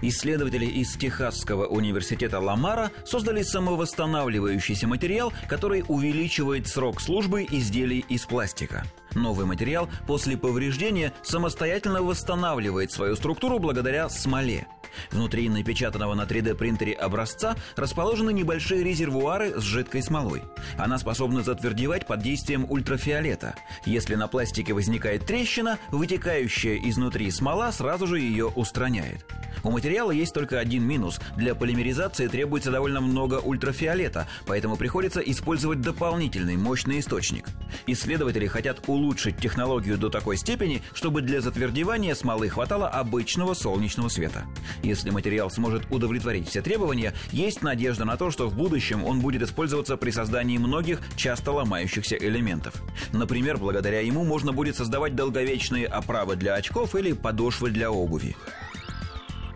Исследователи из Техасского университета Ламара создали самовосстанавливающийся материал, который увеличивает срок службы изделий из пластика. Новый материал после повреждения самостоятельно восстанавливает свою структуру благодаря смоле – Внутри напечатанного на 3D-принтере образца расположены небольшие резервуары с жидкой смолой. Она способна затвердевать под действием ультрафиолета. Если на пластике возникает трещина, вытекающая изнутри смола сразу же ее устраняет. У материала есть только один минус. Для полимеризации требуется довольно много ультрафиолета, поэтому приходится использовать дополнительный мощный источник. Исследователи хотят улучшить технологию до такой степени, чтобы для затвердевания смолы хватало обычного солнечного света. Если материал сможет удовлетворить все требования, есть надежда на то, что в будущем он будет использоваться при создании многих часто ломающихся элементов. Например, благодаря ему можно будет создавать долговечные оправы для очков или подошвы для обуви.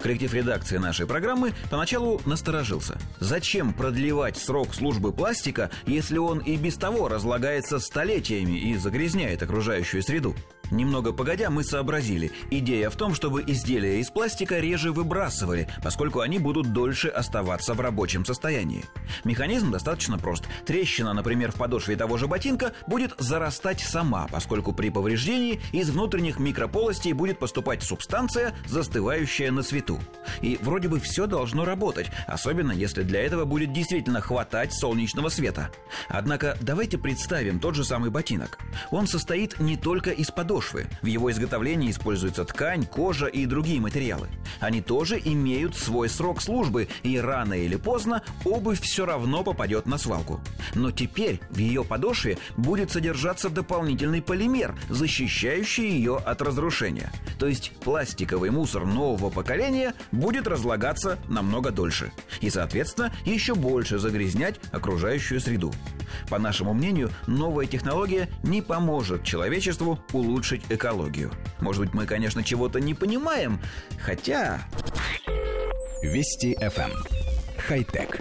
Коллектив редакции нашей программы поначалу насторожился. Зачем продлевать срок службы пластика, если он и без того разлагается столетиями и загрязняет окружающую среду? Немного погодя, мы сообразили. Идея в том, чтобы изделия из пластика реже выбрасывали, поскольку они будут дольше оставаться в рабочем состоянии. Механизм достаточно прост. Трещина, например, в подошве того же ботинка, будет зарастать сама, поскольку при повреждении из внутренних микрополостей будет поступать субстанция, застывающая на свету. И вроде бы все должно работать, особенно если для этого будет действительно хватать солнечного света. Однако давайте представим тот же самый ботинок. Он состоит не только из подошвы. В его изготовлении используется ткань, кожа и другие материалы. Они тоже имеют свой срок службы, и рано или поздно обувь все равно попадет на свалку. Но теперь в ее подошве будет содержаться дополнительный полимер, защищающий ее от разрушения. То есть пластиковый мусор нового поколения будет разлагаться намного дольше. И, соответственно, еще больше загрязнять окружающую среду. По нашему мнению, новая технология не поможет человечеству улучшить экологию. Может быть, мы, конечно, чего-то не понимаем, хотя... Вести FM. Эм. Хай-тек.